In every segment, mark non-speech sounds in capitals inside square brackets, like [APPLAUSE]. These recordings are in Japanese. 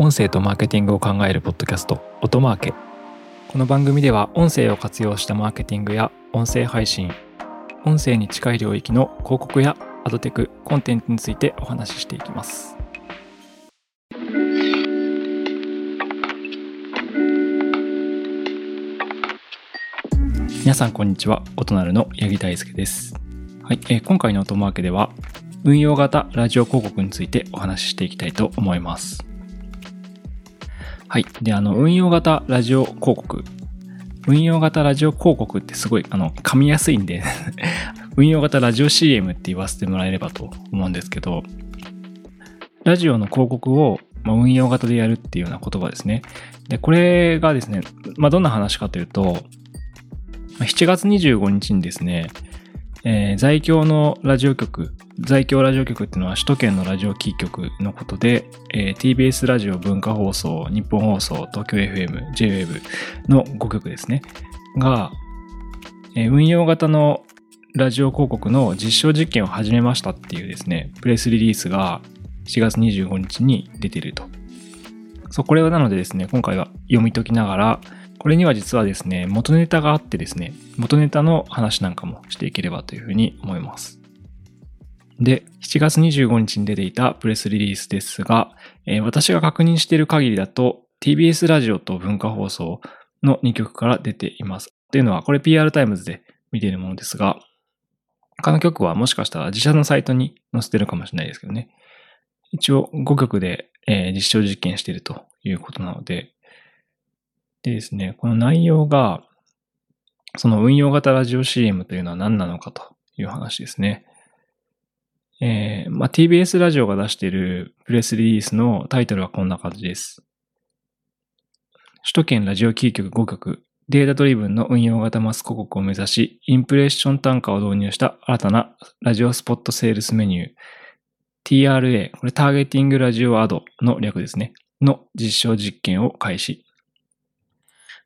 音声とマーケティングを考えるポッドキャスト音マーケ。この番組では音声を活用したマーケティングや音声配信音声に近い領域の広告やアドテクコンテンツについてお話ししていきます。皆さんこんにちは。音なるの八木大輔です。はい、えー、今回の音マーケでは運用型ラジオ広告についてお話ししていきたいと思います。はい。で、あの、運用型ラジオ広告。運用型ラジオ広告ってすごい、あの、噛みやすいんで [LAUGHS] 運用型ラジオ CM って言わせてもらえればと思うんですけど、ラジオの広告を、ま、運用型でやるっていうような言葉ですね。で、これがですね、まあ、どんな話かというと、7月25日にですね、えー、在京のラジオ局、在京ラジオ局っていうのは首都圏のラジオキー局のことで、えー、TBS ラジオ文化放送、日本放送、東京 FM、JWAVE の5局ですね、が、えー、運用型のラジオ広告の実証実験を始めましたっていうですね、プレスリリースが4月25日に出てると。そう、これはなのでですね、今回は読み解きながら、これには実はですね、元ネタがあってですね、元ネタの話なんかもしていければというふうに思います。で、7月25日に出ていたプレスリリースですが、えー、私が確認している限りだと TBS ラジオと文化放送の2局から出ています。というのは、これ PR タイムズで見ているものですが、他の局はもしかしたら自社のサイトに載せてるかもしれないですけどね。一応5局で、えー、実証実験しているということなので、でですね、この内容が、その運用型ラジオ CM というのは何なのかという話ですね。えー、まあ、TBS ラジオが出しているプレスリリースのタイトルはこんな感じです。首都圏ラジオキー局5局、データドリブンの運用型マス広告を目指し、インプレッション単価を導入した新たなラジオスポットセールスメニュー、TRA、これターゲティングラジオアドの略ですね、の実証実験を開始。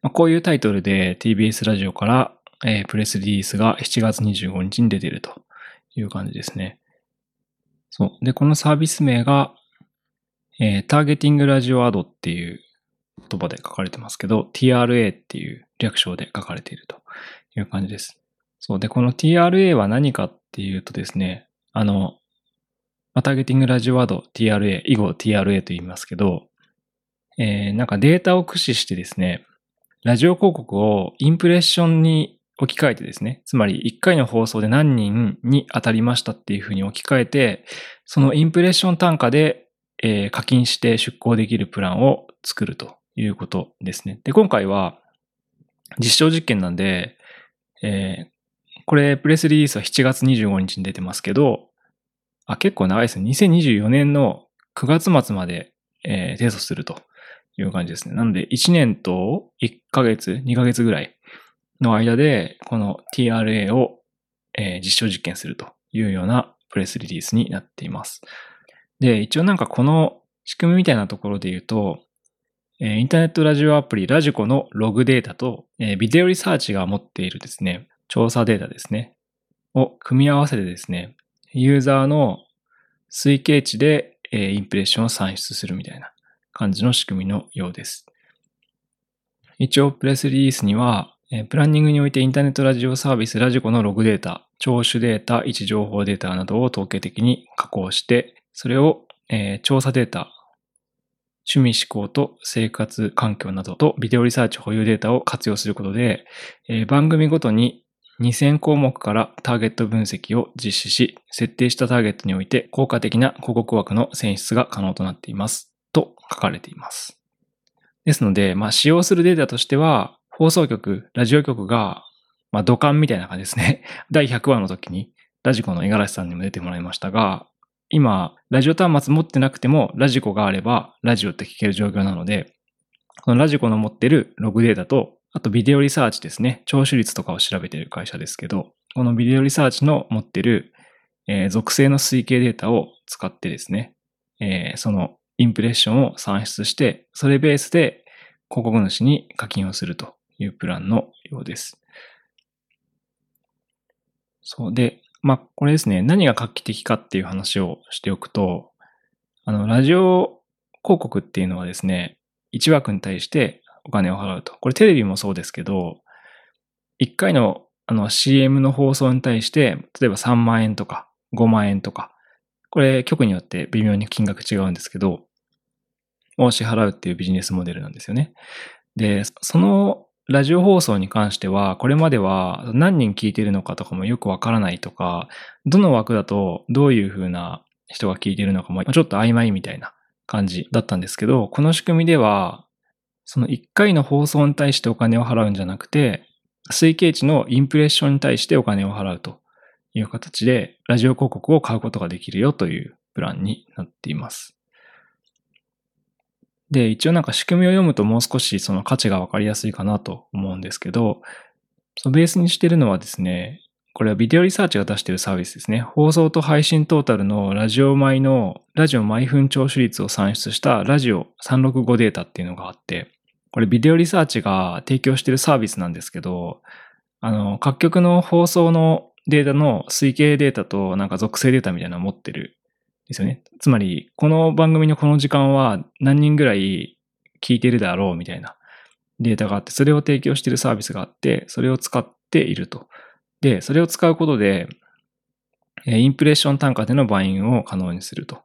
まあ、こういうタイトルで TBS ラジオから、えー、プレスリリースが7月25日に出ているという感じですね。そう。で、このサービス名が、えー、ターゲティングラジオアドっていう言葉で書かれてますけど、TRA っていう略称で書かれているという感じです。そう。で、この TRA は何かっていうとですね、あの、ターゲティングラジオアド TRA、以後 TRA と言いますけど、えー、なんかデータを駆使してですね、ラジオ広告をインプレッションに置き換えてですね、つまり1回の放送で何人に当たりましたっていうふうに置き換えて、そのインプレッション単価で、課金して出稿できるプランを作るということですね。で、今回は実証実験なんで、えー、これプレスリリースは7月25日に出てますけど、あ、結構長いですね。2024年の9月末まで、えー、提訴するという感じですね。なので、1年と1ヶ月、2ヶ月ぐらいの間で、この TRA を、えー、実証実験するというようなプレスリリースになっています。で、一応なんかこの仕組みみたいなところで言うと、え、インターネットラジオアプリラジコのログデータと、え、ビデオリサーチが持っているですね、調査データですね、を組み合わせてですね、ユーザーの推計値で、え、インプレッションを算出するみたいな感じの仕組みのようです。一応、プレスリリースには、プランニングにおいてインターネットラジオサービスラジコのログデータ、聴取データ、位置情報データなどを統計的に加工して、それを、え、調査データ、趣味思考と生活環境などとビデオリサーチ保有データを活用することで、え、番組ごとに2000項目からターゲット分析を実施し、設定したターゲットにおいて効果的な広告枠の選出が可能となっています。と書かれています。ですので、まあ、使用するデータとしては、放送局、ラジオ局が、まあ、土管みたいな感じですね。[LAUGHS] 第100話の時に、ラジコの五十嵐さんにも出てもらいましたが、今、ラジオ端末持ってなくても、ラジコがあれば、ラジオって聞ける状況なので、このラジコの持ってるログデータと、あとビデオリサーチですね。聴取率とかを調べている会社ですけど、このビデオリサーチの持ってる、えー、属性の推計データを使ってですね、えー、そのインプレッションを算出して、それベースで広告主に課金をするというプランのようです。そうで、まあ、これですね、何が画期的かっていう話をしておくと、あの、ラジオ広告っていうのはですね、1枠に対してお金を払うと。これテレビもそうですけど、1回のあの CM の放送に対して、例えば3万円とか5万円とか、これ局によって微妙に金額違うんですけど、を支払うっていうビジネスモデルなんですよね。で、そのラジオ放送に関しては、これまでは何人聞いてるのかとかもよくわからないとか、どの枠だとどういう風な人が聞いてるのかもちょっと曖昧みたいな感じだったんですけど、この仕組みでは、その1回の放送に対してお金を払うんじゃなくて、推計値のインプレッションに対してお金を払うという形で、ラジオ広告を買うことができるよというプランになっています。で、一応なんか仕組みを読むともう少しその価値がわかりやすいかなと思うんですけど、そのベースにしてるのはですね、これはビデオリサーチが出しているサービスですね。放送と配信トータルのラジオ毎の、ラジオ毎分聴取率を算出したラジオ365データっていうのがあって、これビデオリサーチが提供しているサービスなんですけど、あの、各局の放送のデータの推計データとなんか属性データみたいなのを持ってるですよね。つまり、この番組のこの時間は何人ぐらい聞いてるだろうみたいなデータがあって、それを提供しているサービスがあって、それを使っていると。で、それを使うことで、インプレッション単価でのバインを可能にすると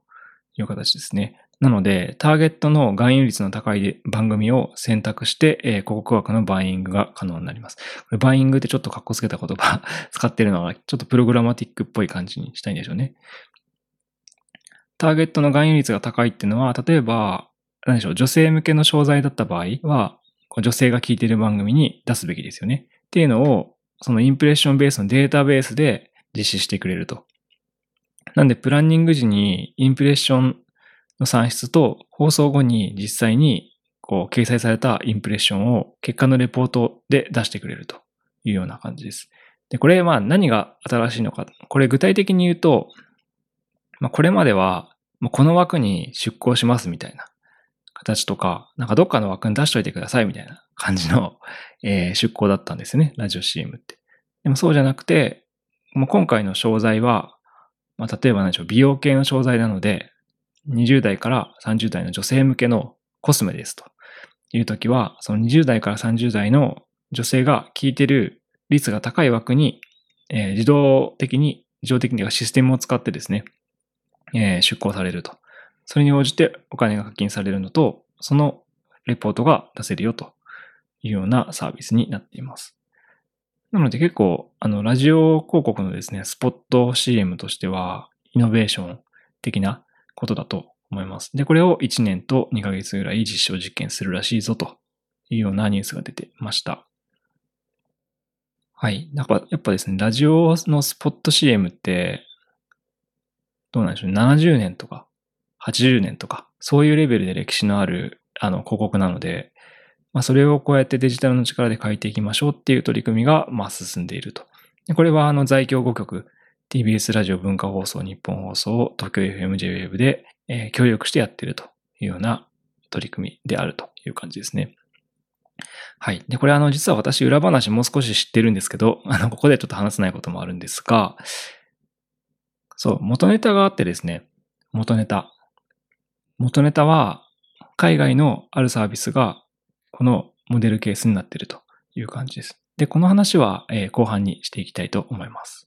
いう形ですね。なので、ターゲットの含有率の高い番組を選択して、えー、広告枠のバイングが可能になります。これバイングってちょっと格好つけた言葉 [LAUGHS] 使ってるのは、ちょっとプログラマティックっぽい感じにしたいんでしょうね。ターゲットの含有率が高いっていうのは、例えば、何でしょう、女性向けの商材だった場合は、女性が聞いている番組に出すべきですよね。っていうのを、そのインプレッションベースのデータベースで実施してくれると。なんで、プランニング時にインプレッションの算出と放送後に実際にこう掲載されたインプレッションを結果のレポートで出してくれるというような感じです。で、これまあ何が新しいのか。これ具体的に言うと、まあ、これまでは、この枠に出向しますみたいな形とか、なんかどっかの枠に出しといてくださいみたいな感じの、[LAUGHS] えー、出向だったんですね。ラジオ CM って。でもそうじゃなくて、もう今回の商材は、まあ、例えば何でしょう、美容系の商材なので、20代から30代の女性向けのコスメですというときは、その20代から30代の女性が聞いてる率が高い枠に、えー、自動的に、自動的にはシステムを使ってですね、えー、出向されると。それに応じてお金が課金されるのと、そのレポートが出せるよというようなサービスになっています。なので結構、あの、ラジオ広告のですね、スポット CM としては、イノベーション的なことだと思います。で、これを1年と2ヶ月ぐらい実証実験するらしいぞというようなニュースが出てました。はい。なんかやっぱですね、ラジオのスポット CM って、どうなんでしょう、70年とか80年とか、そういうレベルで歴史のあるあの広告なので、まあ、それをこうやってデジタルの力で変えていきましょうっていう取り組みが、まあ、進んでいると。これはあの在京5局 TBS ラジオ文化放送、日本放送、東京 FMJWEB で、えー、協力してやってるというような取り組みであるという感じですね。はい。で、これあの、実は私裏話もう少し知ってるんですけど、[LAUGHS] あの、ここでちょっと話せないこともあるんですが、そう、元ネタがあってですね、元ネタ。元ネタは、海外のあるサービスが、このモデルケースになっているという感じです。で、この話は、えー、後半にしていきたいと思います。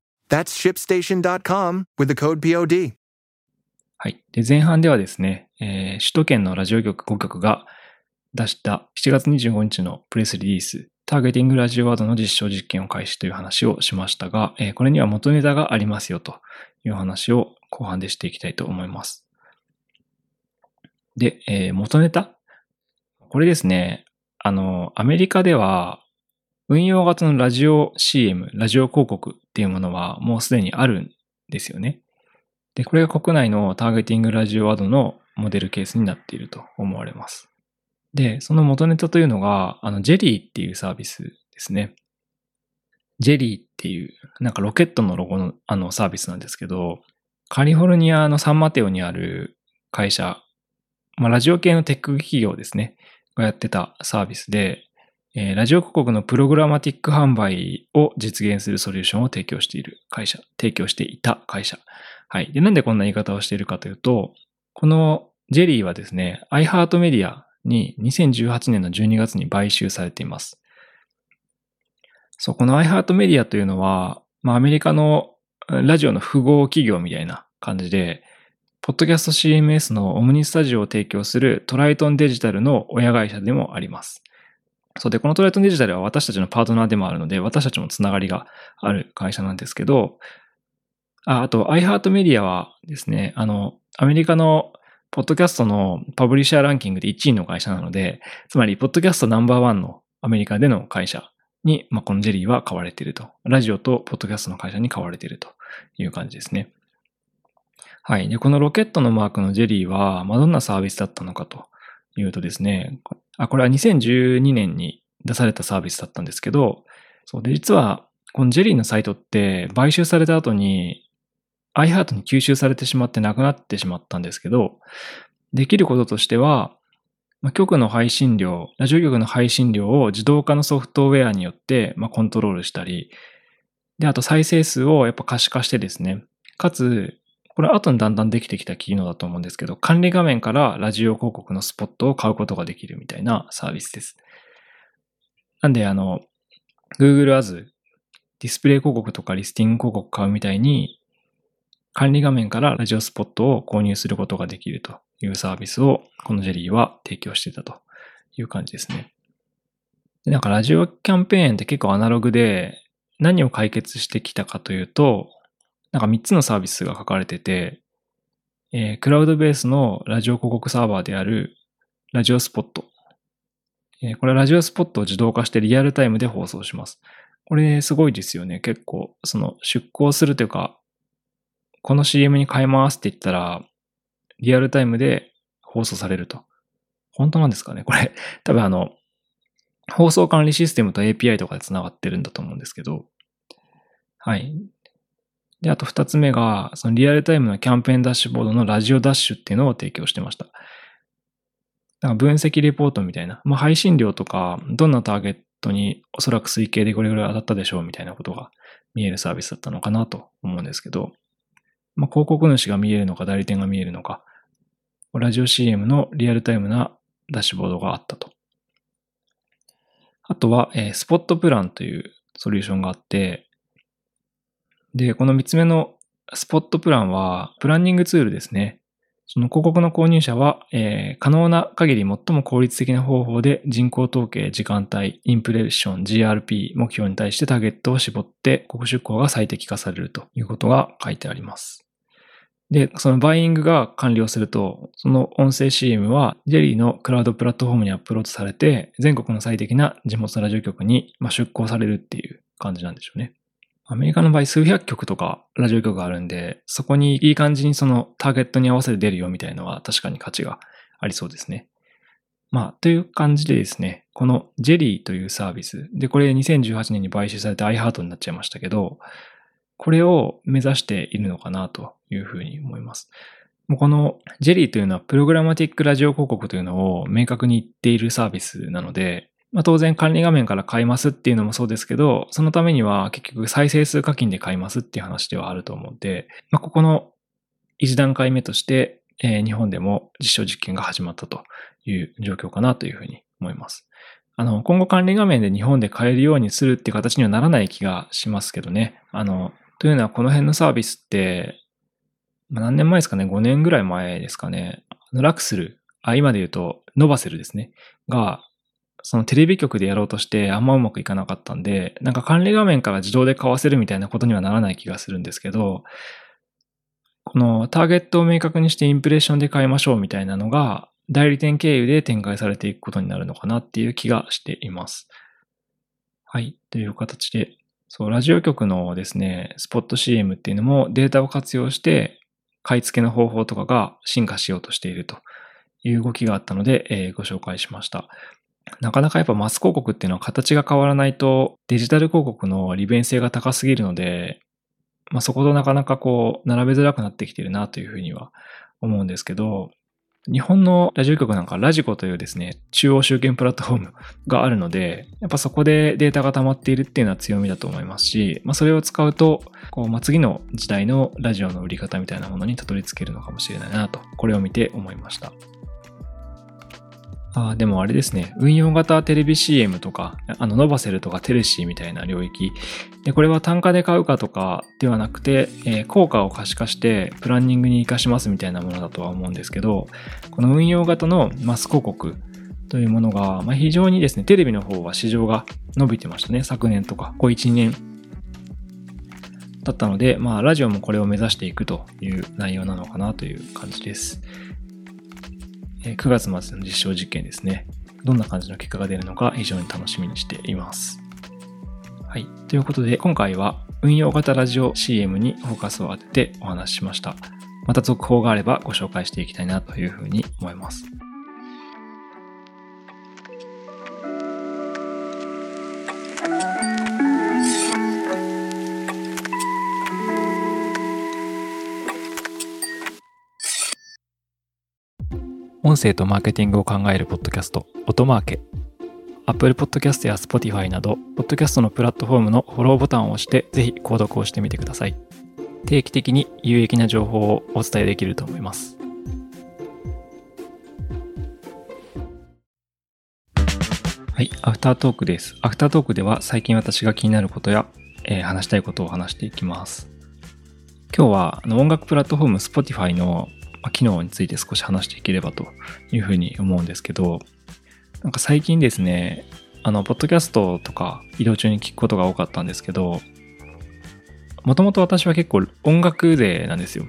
That's shipstation.com with the code POD. はい。で、前半ではですね、えー、首都圏のラジオ局5局が出した7月25日のプレスリリース、ターゲティングラジオワードの実証実験を開始という話をしましたが、えー、これには元ネタがありますよという話を後半でしていきたいと思います。で、えー、元ネタ？これですね、あの、アメリカでは運用型のラジオ CM、ラジオ広告っていうものはもうすでにあるんですよね。で、これが国内のターゲティングラジオワードのモデルケースになっていると思われます。で、その元ネタというのが、あの、ジェリーっていうサービスですね。ジェリーっていう、なんかロケットのロゴのあのサービスなんですけど、カリフォルニアのサンマテオにある会社、まあ、ラジオ系のテック企業ですね、がやってたサービスで、えー、ラジオ広告のプログラマティック販売を実現するソリューションを提供している会社、提供していた会社。はい。で、なんでこんな言い方をしているかというと、このジェリーはですね、iHeartMedia に2018年の12月に買収されています。そう、この iHeartMedia というのは、まあアメリカのラジオの符号企業みたいな感じで、ポッドキャスト CMS のオムニスタジオを提供するトライトンデジタルの親会社でもあります。そうで、このトライトンデジタルは私たちのパートナーでもあるので、私たちもつながりがある会社なんですけど、ああと iHeartMedia はですね、あの、アメリカのポッドキャストのパブリッシャーランキングで1位の会社なので、つまり、ポッドキャストナンバーワンのアメリカでの会社に、まあ、このジェリーは買われていると。ラジオとポッドキャストの会社に買われているという感じですね。はい。で、このロケットのマークのジェリーは、まあ、どんなサービスだったのかというとですね、あ、これは2012年に出されたサービスだったんですけど、そうで、実は、このジェリーのサイトって買収された後に iHeart に吸収されてしまってなくなってしまったんですけど、できることとしては、まあ、局の配信量、ラジオ局の配信量を自動化のソフトウェアによって、まあ、コントロールしたり、で、あと再生数をやっぱ可視化してですね、かつ、これ後にだんだんできてきた機能だと思うんですけど、管理画面からラジオ広告のスポットを買うことができるみたいなサービスです。なんで、あの、Google As、ディスプレイ広告とかリスティング広告買うみたいに、管理画面からラジオスポットを購入することができるというサービスをこのジェリーは提供してたという感じですね。なんかラジオキャンペーンって結構アナログで何を解決してきたかというと、なんか3つのサービスが書かれてて、えー、クラウドベースのラジオ広告サーバーであるラジオスポット。えー、これラジオスポットを自動化してリアルタイムで放送します。これすごいですよね。結構、その出向するというか、この CM に変えますって言ったら、リアルタイムで放送されると。本当なんですかねこれ、[LAUGHS] 多分あの、放送管理システムと API とかで繋がってるんだと思うんですけど、はい。で、あと二つ目が、そのリアルタイムのキャンペーンダッシュボードのラジオダッシュっていうのを提供してました。なんか分析レポートみたいな、まあ、配信量とか、どんなターゲットにおそらく推計でこれぐらい当たったでしょうみたいなことが見えるサービスだったのかなと思うんですけど、まあ、広告主が見えるのか代理店が見えるのか、ラジオ CM のリアルタイムなダッシュボードがあったと。あとは、え、スポットプランというソリューションがあって、で、この三つ目のスポットプランは、プランニングツールですね。その広告の購入者は、えー、可能な限り最も効率的な方法で人口統計、時間帯、インプレッション、GRP 目標に対してターゲットを絞って広告出稿が最適化されるということが書いてあります。で、そのバイイングが完了すると、その音声 CM はジェリーのクラウドプラットフォームにアップロードされて、全国の最適な地元ラジオ局に出向されるっていう感じなんでしょうね。アメリカの場合数百曲とかラジオ局があるんで、そこにいい感じにそのターゲットに合わせて出るよみたいなのは確かに価値がありそうですね。まあ、という感じでですね、このジェリーというサービス、で、これ2018年に買収されて iHeart になっちゃいましたけど、これを目指しているのかなというふうに思います。このジェリーというのはプログラマティックラジオ広告というのを明確に言っているサービスなので、まあ、当然管理画面から買いますっていうのもそうですけど、そのためには結局再生数課金で買いますっていう話ではあると思うんで、まあ、ここの一段階目として、えー、日本でも実証実験が始まったという状況かなというふうに思います。あの、今後管理画面で日本で買えるようにするっていう形にはならない気がしますけどね。あの、というのはこの辺のサービスって、まあ、何年前ですかね ?5 年ぐらい前ですかね？ラクスル、あ、今で言うと、ノバセルですね。が、そのテレビ局でやろうとしてあんまうまくいかなかったんで、なんか管理画面から自動で買わせるみたいなことにはならない気がするんですけど、このターゲットを明確にしてインプレッションで買いましょうみたいなのが代理店経由で展開されていくことになるのかなっていう気がしています。はい。という形で、そう、ラジオ局のですね、スポット CM っていうのもデータを活用して買い付けの方法とかが進化しようとしているという動きがあったので、えーご紹介しました。なかなかやっぱマス広告っていうのは形が変わらないとデジタル広告の利便性が高すぎるので、まあ、そことなかなかこう並べづらくなってきてるなというふうには思うんですけど、日本のラジオ局なんかラジコというですね、中央集権プラットフォーム [LAUGHS] があるので、やっぱそこでデータが溜まっているっていうのは強みだと思いますし、まあ、それを使うと、こう、まあ、次の時代のラジオの売り方みたいなものにたどり着けるのかもしれないなと、これを見て思いました。あでもあれですね、運用型テレビ CM とか、あの、ノバセルとかテレシーみたいな領域。で、これは単価で買うかとかではなくて、えー効果を可視化してプランニングに活かしますみたいなものだとは思うんですけど、この運用型のマス広告というものが、まあ、非常にですね、テレビの方は市場が伸びてましたね。昨年とか、こう1、年だったので、まあ、ラジオもこれを目指していくという内容なのかなという感じです。9月末の実証実験ですね。どんな感じの結果が出るのか非常に楽しみにしています。はい。ということで、今回は運用型ラジオ CM にフォーカスを当ててお話ししました。また続報があればご紹介していきたいなというふうに思います。音声とマーケティングを考えるポッドキャスト、音マーケ。Apple Podcast や Spotify など、ポッドキャストのプラットフォームのフォローボタンを押して、ぜひ購読をしてみてください。定期的に有益な情報をお伝えできると思います。はい、アフタートークです。アフタートークでは最近私が気になることや、えー話したいことを話していきます。今日はあの音楽プラットフォーム Spotify の機能について少し話していければというふうに思うんですけど、なんか最近ですね、あの、ポッドキャストとか移動中に聞くことが多かったんですけど、もともと私は結構音楽勢なんですよ。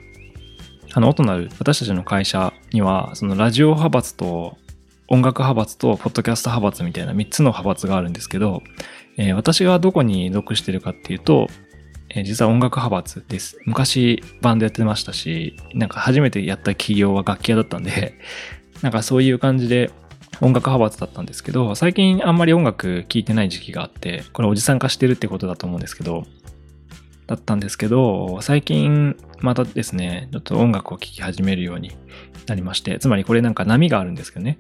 あの、音なる私たちの会社には、そのラジオ派閥と音楽派閥とポッドキャスト派閥みたいな3つの派閥があるんですけど、えー私がどこに属してるかっていうと、え実は音楽派閥です。昔バンドやってましたし、なんか初めてやった企業は楽器屋だったんで、[LAUGHS] なんかそういう感じで音楽派閥だったんですけど、最近あんまり音楽聴いてない時期があって、これおじさん化してるってことだと思うんですけど、だったんですけど、最近またですね、ちょっと音楽を聴き始めるようになりまして、つまりこれなんか波があるんですけどね。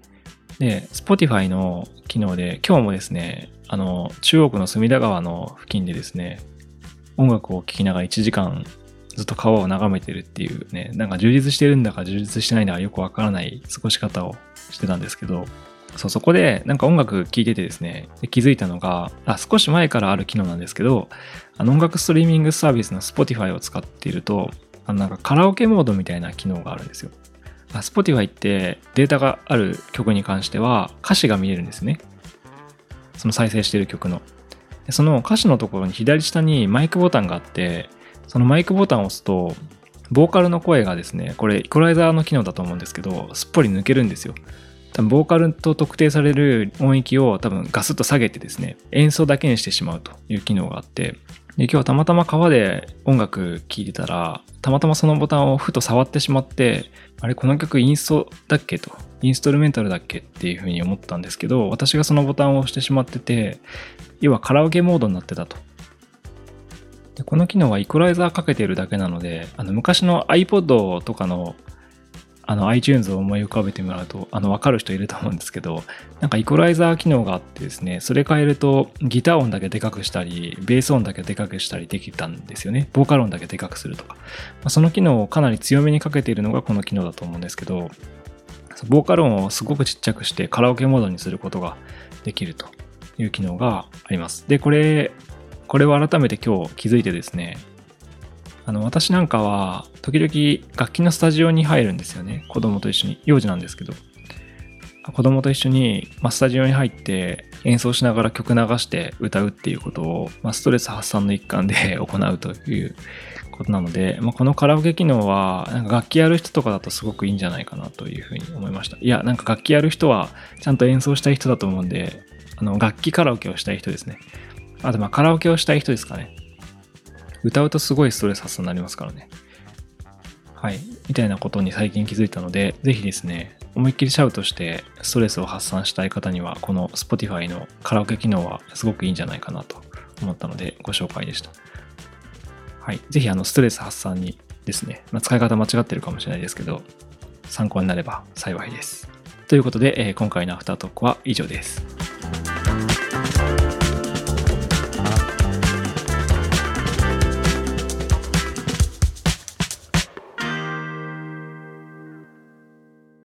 で、Spotify の機能で今日もですね、あの、中国の隅田川の付近でですね、音楽を聴きながら1時間ずっと川を眺めてるっていうね、なんか充実してるんだか充実してないんだかよくわからない過ごし方をしてたんですけど、そう、そこでなんか音楽聴いててですね、で気づいたのが、あ、少し前からある機能なんですけど、あの音楽ストリーミングサービスの Spotify を使っていると、あのなんかカラオケモードみたいな機能があるんですよ。Spotify ってデータがある曲に関しては歌詞が見えるんですね。その再生している曲の。でその歌詞のところに左下にマイクボタンがあって、そのマイクボタンを押すと、ボーカルの声がですね、これイコライザーの機能だと思うんですけど、すっぽり抜けるんですよ。多分ボーカルと特定される音域を多分ガスッと下げてですね、演奏だけにしてしまうという機能があって、で今日たまたま川で音楽聴いてたら、たまたまそのボタンをふと触ってしまって、あれこの曲インストだっけと、インストルメンタルだっけっていうふうに思ったんですけど、私がそのボタンを押してしまってて、要はカラオケモードになってたと。でこの機能はイコライザーかけてるだけなので、あの昔の iPod とかのあの iTunes を思い浮かべてもらうと、あの、わかる人いると思うんですけど、なんかイコライザー機能があってですね、それ変えるとギター音だけでかくしたり、ベース音だけでかくしたりできたんですよね。ボーカル音だけでかくするとか。ま、その機能をかなり強めにかけているのがこの機能だと思うんですけど、ボーカル音をすごくちっちゃくしてカラオケモードにすることができるという機能があります。で、これ、これを改めて今日気づいてですね、あの、私なんかは、時々楽器のスタジオに入るんですよね。子供と一緒に。幼児なんですけど。子供と一緒に、まあ、スタジオに入って演奏しながら曲流して歌うっていうことを、まあ、ストレス発散の一環で [LAUGHS] 行うということなので、まあ、このカラオケ機能は、なんか楽器やる人とかだとすごくいいんじゃないかなというふうに思いました。いや、なんか楽器やる人は、ちゃんと演奏したい人だと思うんで、あの、楽器カラオケをしたい人ですね。あと、まあ、カラオケをしたい人ですかね。歌うとすごいストレス発散になりますからね。はい。みたいなことに最近気づいたので、ぜひですね、思いっきりシャウトしてストレスを発散したい方には、この Spotify のカラオケ機能はすごくいいんじゃないかなと思ったので、ご紹介でした。はい。ぜひ、あの、ストレス発散にですね、まあ、使い方間違ってるかもしれないですけど、参考になれば幸いです。ということで、えー今回のアフタートークは以上です。